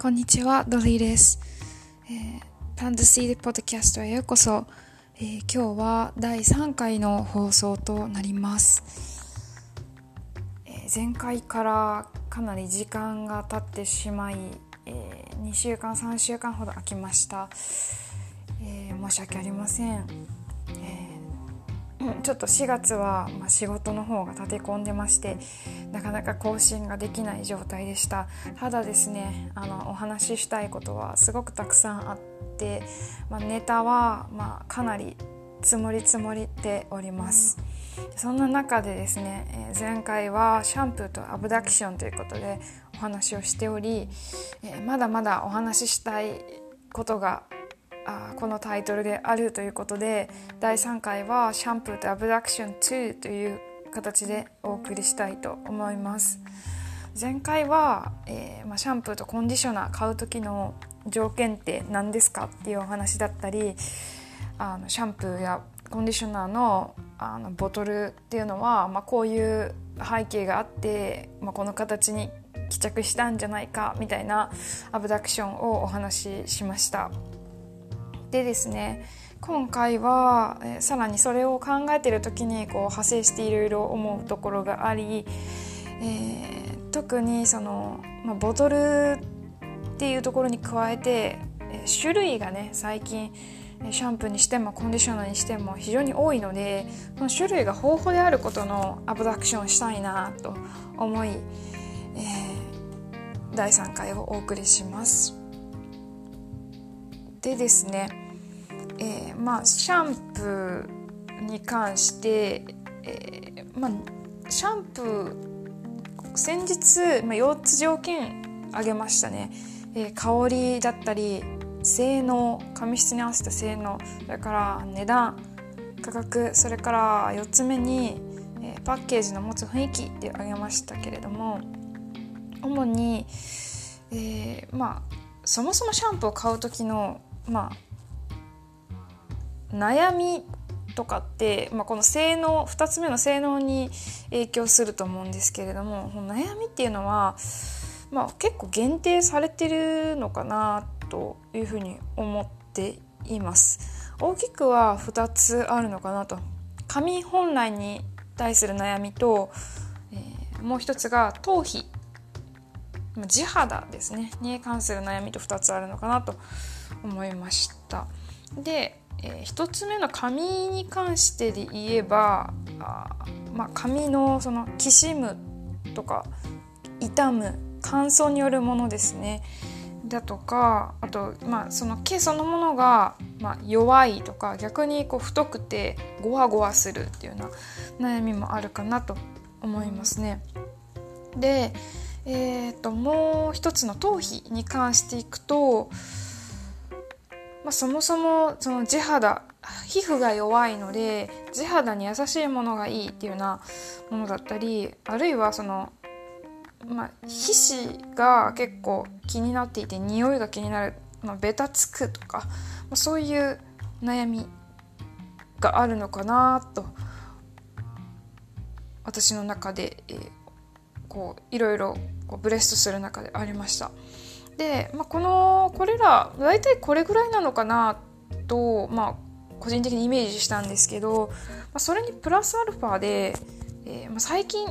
こんにちは、ドリーです。えー、パンダシードポッドキャストへようこそ、えー、今日は第3回の放送となります、えー、前回からかなり時間が経ってしまい、え2週間3週間ほど空きました、え申し訳ありません。ちょっと4月は、ま仕事の方が立て込んでましてなかなか更新ができない状態でした。ただですねあのお話ししたいことはすごくたくさんあって、まあ、ネタは、まあ、かなり積もり積もりております。そんな中でですね前回はシャンプーとアブダクションということでお話をしておりまだまだお話ししたいことがあこのタイトルであるということで第3回は「シャンプーとアブダクション2」という形でお送りしたいと思います前回は、えー、まあ、シャンプーとコンディショナー買う時の条件って何ですかっていうお話だったりあのシャンプーやコンディショナーのあのボトルっていうのは、まあ、こういう背景があって、まあ、この形に帰着したんじゃないかみたいなアブダクションをお話ししました。でですね今回は、え、さらにそれを考えている時にこう派生していろいろ思うところがあり、えー、特にその、まあ、ボトルっていうところに加えて、え、種類がね最近シャンプーにしてもコンディショナーにしても非常に多いのでその種類が豊富であることのアブダクションしたいなと思い、えー、第3回をお送りします。でですね、えー、まあシャンプーに関して、えー、まあシャンプー先日、まあ、4つ条件挙げましたね、えー、香りだったり性能髪質に合わせた性能それから値段価格それから4つ目に、えー、パッケージの持つ雰囲気って挙げましたけれども主に、えー、まあそもそもシャンプーを買う時のまあ悩みとかって、まあ、この性能2つ目の性能に影響すると思うんですけれども悩みっていうのは、まあ、結構限定されてるのかなというふうに思っています。大きくは2つあるのかなと。髪本来に対する悩みと、えー、もう一つが頭皮。地肌ですね。に関する悩みと2つあるのかなと思いました。で、えー、1つ目の髪に関してで言えばあ、まあ、髪のそのきしむとか痛む乾燥によるものですねだとかあと、まあ、その毛そのものが、まあ、弱いとか逆にこう太くてゴワゴワするっていうような悩みもあるかなと思いますね。で、えーともう一つの頭皮に関していくとまあ、そもそもその地肌皮膚が弱いので地肌に優しいものがいいっていうようなものだったりあるいはその、まあ、皮脂が結構気になっていて匂いが気になる、まあ、ベタつくとか、まあ、そういう悩みがあるのかなと私の中で、えー、こういろいろこうブレストする中でありました。で、まあ、このこれら大体これぐらいなのかなと、まあ、個人的にイメージしたんですけど、まあ、それにプラスアルファで、えー、まあ、最近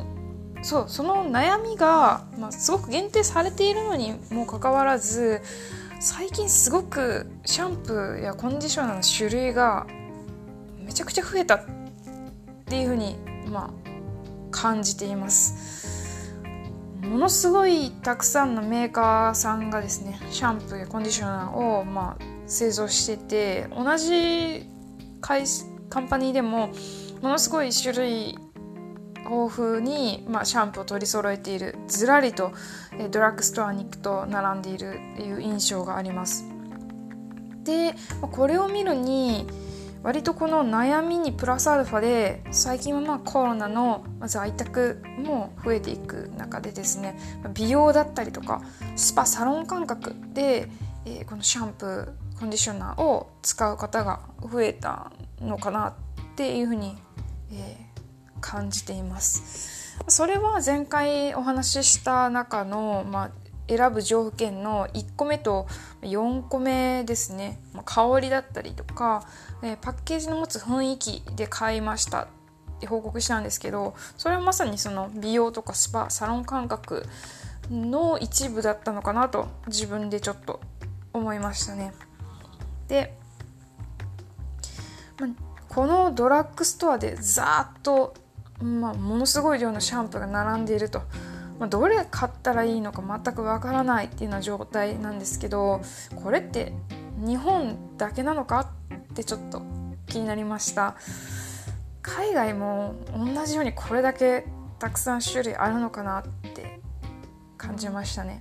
そうその悩みが、まあ、すごく限定されているのにもかかわらず最近すごくシャンプーやコンディショナーの種類がめちゃくちゃ増えたっていうふうに、まあ、感じています。ものすごいたくさんのメーカーさんがですねシャンプーやコンディショナーを、まあ、製造してて同じカンパニーでもものすごい種類豊富に、まあ、シャンプーを取り揃えているずらりとドラッグストアに行くと並んでいるっていう印象があります。でこれを見るに割とこの悩みにプラスアルファで最近はまあコロナの在宅も増えていく中でですね美容だったりとかスパサロン感覚で、え、このシャンプーコンディショナーを使う方が増えたのかなっていうふうに、え、感じています。それは前回お話しした中の、まあ選ぶ条件の1個目と4個目ですね。香りだったりとかパッケージの持つ雰囲気で買いました。って報告したんですけどそれはまさにその美容とかスパサロン感覚の一部だったのかなと自分でちょっと思いましたね。で、このドラッグストアでざーっと、まあ、ものすごい量のシャンプーが並んでいると。まあ、どれ買ったらいいのか全くわからないっていうような状態なんですけどこれって日本だけなのかってちょっと気になりました。海外も同じようにこれだけたくさん種類あるのかなって感じましたね。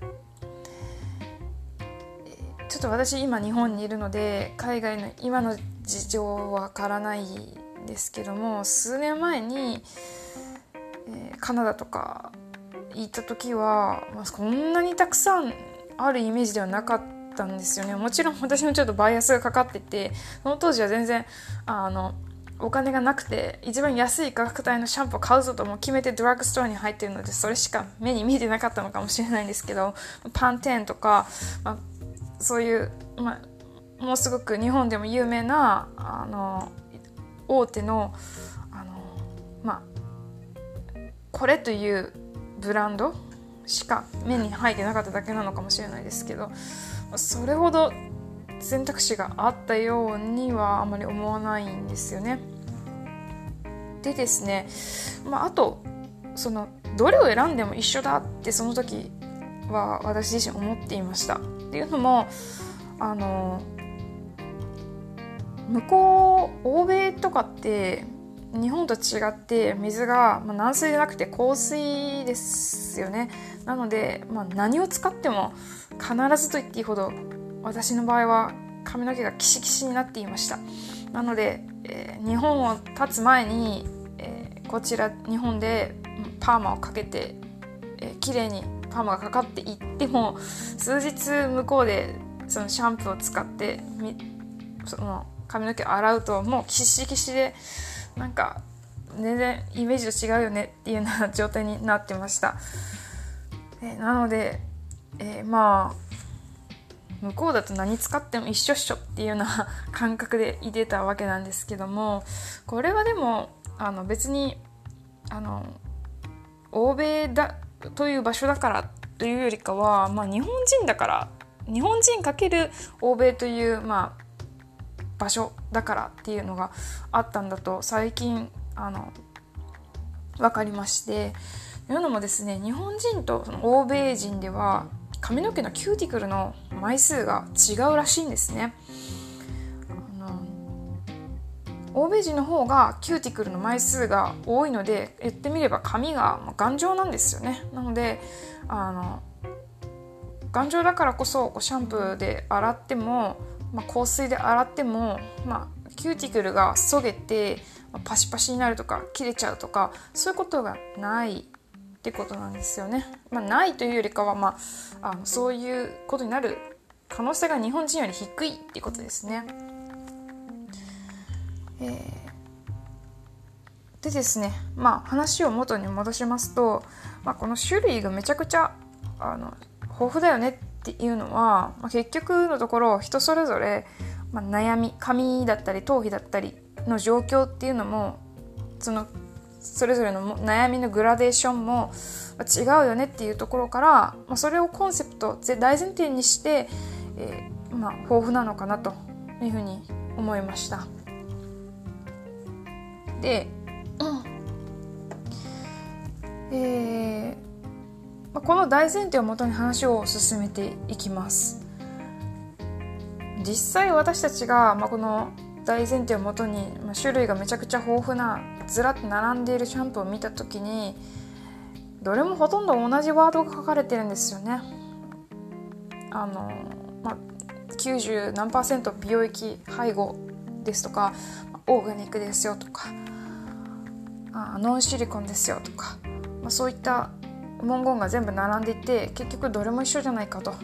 ちょっと私今日本にいるので海外の今の事情わからないですけども数年前に、えー、カナダとか行った時は、まあ、こんなにたくさんあるイメージではなかったんですよね。もちろん私もちょっとバイアスがかかっててその当時は全然あのお金がなくて一番安い価格帯のシャンプーを買うぞとも決めてドラッグストアに入ってるのでそれしか目に見えてなかったのかもしれないんですけどパンテンとか、まあ、そういう、まあ、もうすごく日本でも有名なあの大手のあの、まあ、これというブランドしか目に入ってなかっただけなのかもしれないですけどそれほど選択肢があったようにはあまり思わないんですよね。でですね、まあ、あとそのどれを選んでも一緒だってその時は私自身思っていました。っていうのもあの向こう欧米とかって日本と違って水が、まあ、軟水じゃなくて硬水ですよね。なので、まあ、何を使っても必ずと言っていいほど私の場合は髪の毛がキシキシになっていました。なので、えー、日本を立つ前に、えー、こちら日本でパーマをかけて、えー、綺麗にパーマがかかっていっても数日向こうでそのシャンプーを使ってその髪の毛を洗うともうキシキシでなんか全然イメージと違うよねっていうような状態になってました、え、なので、えー、まあ向こうだと何使っても一緒っしょっていうような 感覚でいてたわけなんですけどもこれはでもあの別にあの欧米だという場所だからというよりかは、まあ、日本人だから日本人かける欧米という、まあ、場所だからっていうのがあったんだと最近あの分かりましてというのもですね日本人とその欧米人では髪の毛のキューティクルの枚数が違うらしいんですね。欧米人の方がキューティクルの枚数が多いので言ってみれば髪が頑丈なんですよねなのであの頑丈だからこそシャンプーで洗ってもまあ、硬水で洗っても、まあ、キューティクルがそげて、まあ、パシパシになるとか切れちゃうとかそういうことがないってことなんですよね。まあ、ないというよりかは、まあ、あのそういうことになる可能性が日本人より低いってことですね。えー、でですね、まあ、話を元に戻しますと、まあ、この種類がめちゃくちゃあの豊富だよねっていうのは、まあ、結局のところ人それぞれ、まあ、悩み髪だったり頭皮だったりの状況っていうのもそのそれぞれの悩みのグラデーションも違うよねっていうところから、まあ、それをコンセプト大前提にして、えー、まあ、豊富なのかなというふうに思いました。で、えー、この大前提をもとに話を進めていきます。実際私たちが、まあ、この大前提をもとに、まあ、種類がめちゃくちゃ豊富なずらっと並んでいるシャンプーを見た時にどれもほとんど同じワードが書かれてるんですよね。あの、まあ、90何パーセント美容液配合ですとかオーガニックですよとかあノンシリコンですよとか、まあ、そういった文言が全部並んでいて結局どれも一緒じゃないかと、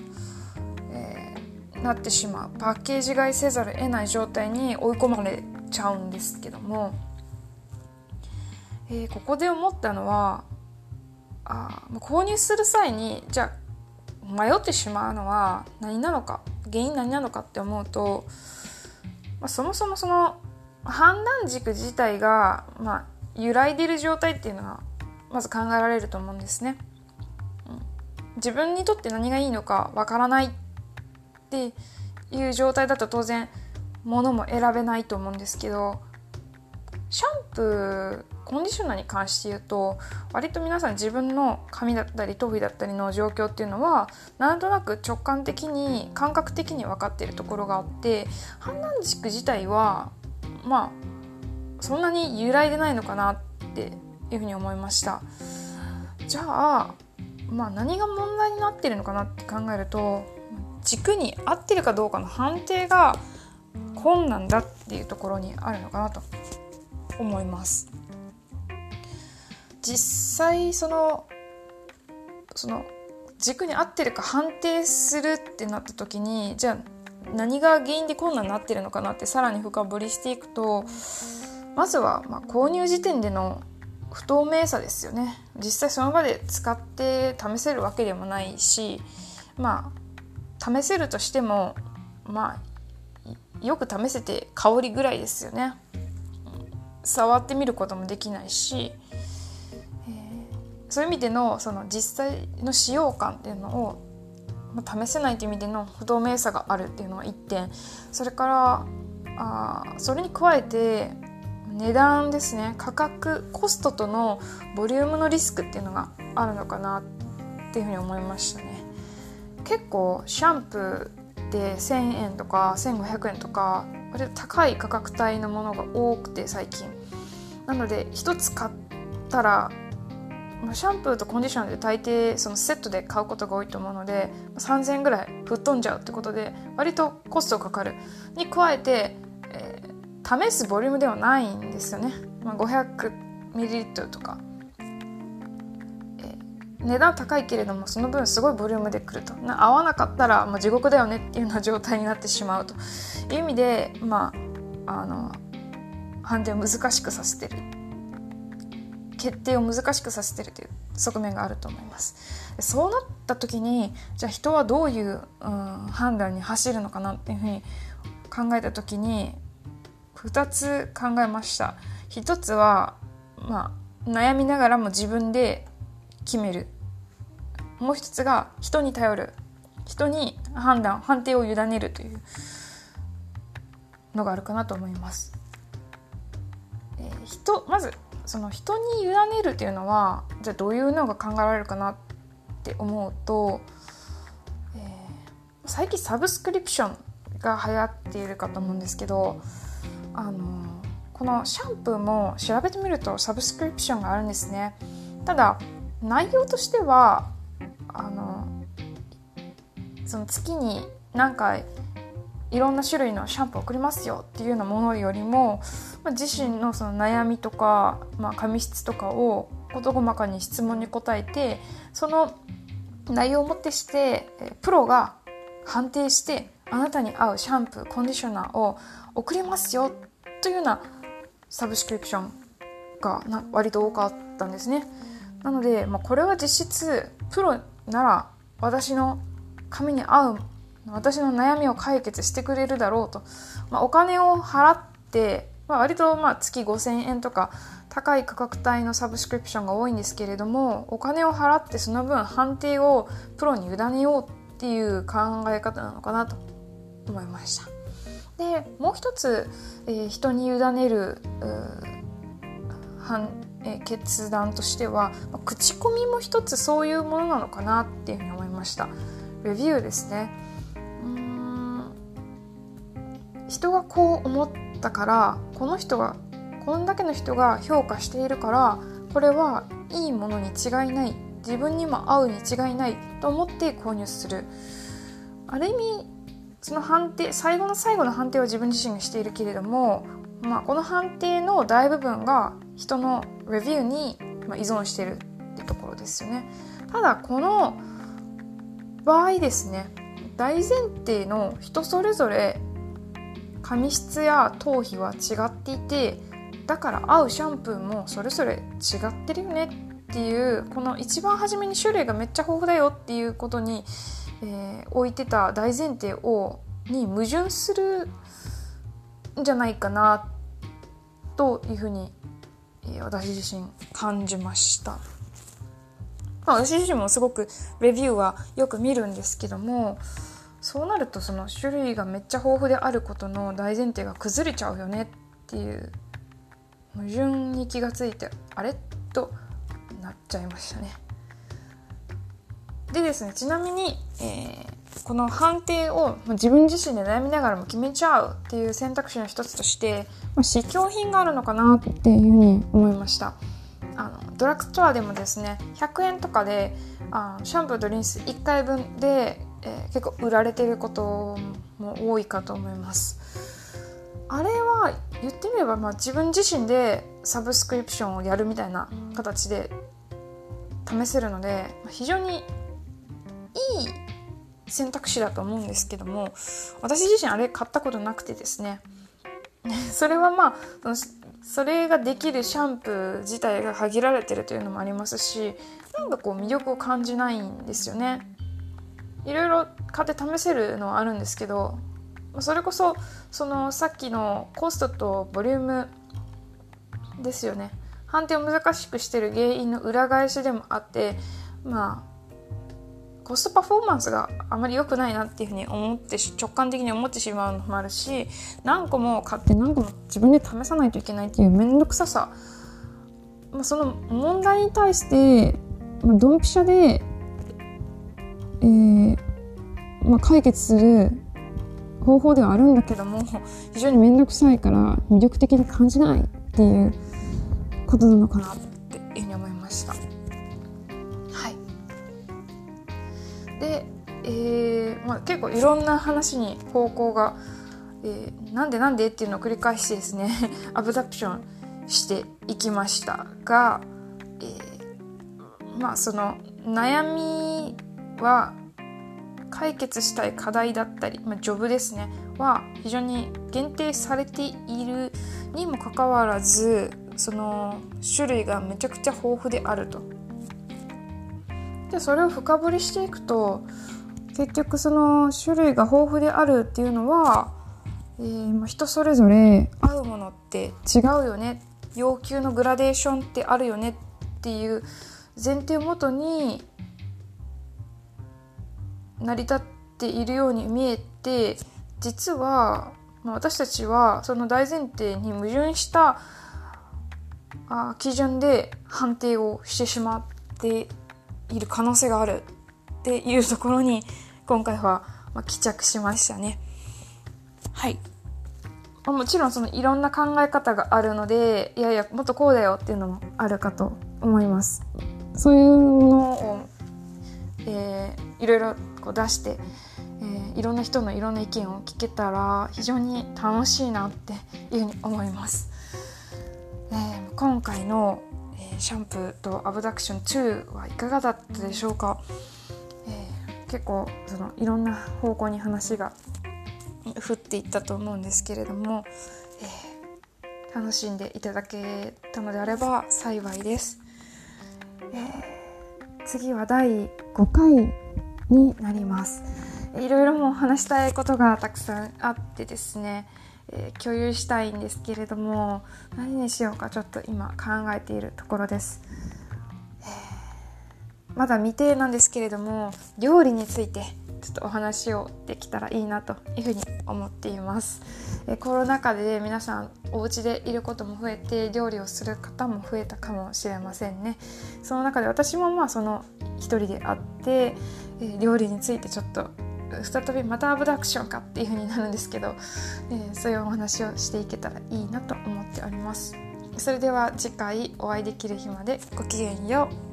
えー、なってしまう。パッケージ買いせざるを得ない状態に追い込まれちゃうんですけども、えー、ここで思ったのはあ購入する際にじゃあ迷ってしまうのは何なのか原因何なのかって思うと、まあ、そもそもその判断軸自体が、まあ、揺らいでる状態っていうのはまず考えられると思うんですね。自分にとって何がいいのかわからないっていう状態だと当然物も選べないと思うんですけどシャンプーコンディショナーに関して言うと割と皆さん自分の髪だったり頭皮だったりの状況っていうのはなんとなく直感的に感覚的に分かっているところがあって判断軸自体はまあそんなに揺らいでないのかなっていうふうに思いました。じゃあまあ何が問題になってるのかなって考えると軸に合ってるかどうかの判定が困難だっていうところにあるのかなと思います。実際そのその軸に合ってるか判定するってなった時にじゃあ何が原因で困難になってるのかなってさらに深掘りしていくとまずはま購入時点での不透明さですよね。実際その場で使って試せるわけでもないしまあ試せるとしてもまあよく試せて香りぐらいですよね。触ってみることもできないし、えー、そういう意味でのその実際の使用感っていうのを、まあ、試せないという意味での不透明さがあるっていうのは1点。それからあそれに加えて値段ですね。価格コストとのボリュームのリスクっていうのがあるのかなっていうふうに思いましたね。結構シャンプーで1000円とか1500円とか割と高い価格帯のものが多くて最近。なので1つ買ったらシャンプーとコンディショナーで大抵そのセットで買うことが多いと思うので3000円ぐらい吹っ飛んじゃうってことで割とコストかかる。に加えて試すボリュームではないんですよね、まあ、500ml とか、えー、値段高いけれどもその分すごいボリュームでくると。合わなかったらもう地獄だよねっていうような状態になってしまうと。いう意味でまああの判定を難しくさせてる。決定を難しくさせてるという側面があると思います。そうなった時にじゃあ人はどういう、うん、判断に走るのかなっていうふうに考えた時に2つ考えました。1つは、まあ、悩みながらも自分で決める。もう一つが人に頼る。人に判断判定を委ねるというのがあるかなと思います。えー、人まずその人に委ねるっていうのはじゃあどういうのが考えられるかなって思うと、えー、最近サブスクリプションが流行っているかと思うんですけどあのこのシャンプーも調べてみるとサブスクリプションがあるんですね。ただ内容としてはあのその月に何回いろんな種類のシャンプーを送りますよっていうようなものよりも、まあ、自身のその悩みとか、まあ、髪質とかを事細かに質問に答えてその内容をもってしてプロが判定してあなたに合うシャンプーコンディショナーを送りますよというようなサブスクリプションが割と多かったんですね。なので、まあ、これは実質プロなら私の髪に合う私の悩みを解決してくれるだろうと、まあ、お金を払って、まあ、割とまあ月5000円とか高い価格帯のサブスクリプションが多いんですけれどもお金を払ってその分判定をプロに委ねようっていう考え方なのかなと。思いました。でもう一つ、えー、人に委ねる判、えー、決断としては口コミも一つそういうものなのかなっていうふうに思いました。レビューですね。うん。人がこう思ったからこの人がこんだけの人が評価しているからこれはいいものに違いない。自分にも合うに違いないと思って購入する。ある意味その判定最後の最後の判定は自分自身がしているけれども、まあ、この判定の大部分が人のレビューに依存しているってところですよね。ただこの場合ですね大前提の人それぞれ髪質や頭皮は違っていてだから合うシャンプーもそれぞれ違ってるよねっていうこの一番初めに種類がめっちゃ豊富だよっていうことに、えー、置いてた大前提をに矛盾するんじゃないかなというふうに、えー、私自身感じました。まあ、私自身もすごくレビューはよく見るんですけどもそうなるとその種類がめっちゃ豊富であることの大前提が崩れちゃうよねっていう矛盾に気がついてあれ？となっちゃいましたね。でですねちなみに、えー、この判定を自分自身で悩みながらも決めちゃうっていう選択肢の一つとして、まあ、試供品があるのかなっていうふうに思いました。あのドラッグストアでもですね100円とかであシャンプーとリンス1回分で、えー、結構売られてることも多いかと思いますあれは言ってみれば、まあ、自分自身でサブスクリプションをやるみたいな形で試せるので非常にい選択肢だと思うんですけども私自身あれ買ったことなくてですね それはまあそれができるシャンプー自体が限られてるというのもありますしなんかこう魅力を感じないんですよね。いろいろ買って試せるのはあるんですけどそれこそそのさっきのコストとボリュームですよね判定を難しくしてる原因の裏返しでもあってまあコストパフォーマンスがあまり良くないなっていうふうに思って直感的に思ってしまうのもあるし何個も買って何個も自分で試さないといけないっていう面倒くささ、まあ、その問題に対して、ま、ドンピシャで、えーまあ、解決する方法ではあるんだけども非常に面倒くさいから魅力的に感じないっていうことなのかなって。まあ、結構いろんな話に方向が、えー、なんでなんでっていうのを繰り返してですね アブダプションしていきましたが、えー、まあその悩みは解決したい課題だったり、まあ、ジョブですねは非常に限定されているにもかかわらずその種類がめちゃくちゃ豊富であると。でそれを深掘りしていくと結局その種類が豊富であるっていうのは、えー、人それぞれ合うものって違うよね要求のグラデーションってあるよねっていう前提をもとに成り立っているように見えて実は、ま、私たちはその大前提に矛盾したあ基準で判定をしてしまっている可能性がある。っていうところに今回は、ま帰着しましたね。はい。もちろんそのいろんな考え方があるのでいやいやもっとこうだよっていうのもあるかと思います。そういうのを、えー、いろいろこう出して、えー、いろんな人のいろんな意見を聞けたら非常に楽しいなっていうふうに思います。えー、今回のシャンプーとアブダクション2はいかがだったでしょうか、えー、結構そのいろんな方向に話が降っていったと思うんですけれども、えー、楽しんでいただけたのであれば幸いです、えー、次は第5回になります。いろいろもう話したいことがたくさんあってですねえー、共有したいんですけれども何にしようかちょっと今考えているところです、まだ未定なんですけれども料理についてちょっとお話をできたらいいなというふうに思っています、え、コロナ禍で皆さんお家でいることも増えて料理をする方も増えたかもしれませんね。その中で私もまあその一人であって、え料理についてちょっと再びまたアブダクションかっていう風になるんですけど、え、そういうお話をしていけたらいいなと思っております。それでは次回お会いできる日までごきげんよう。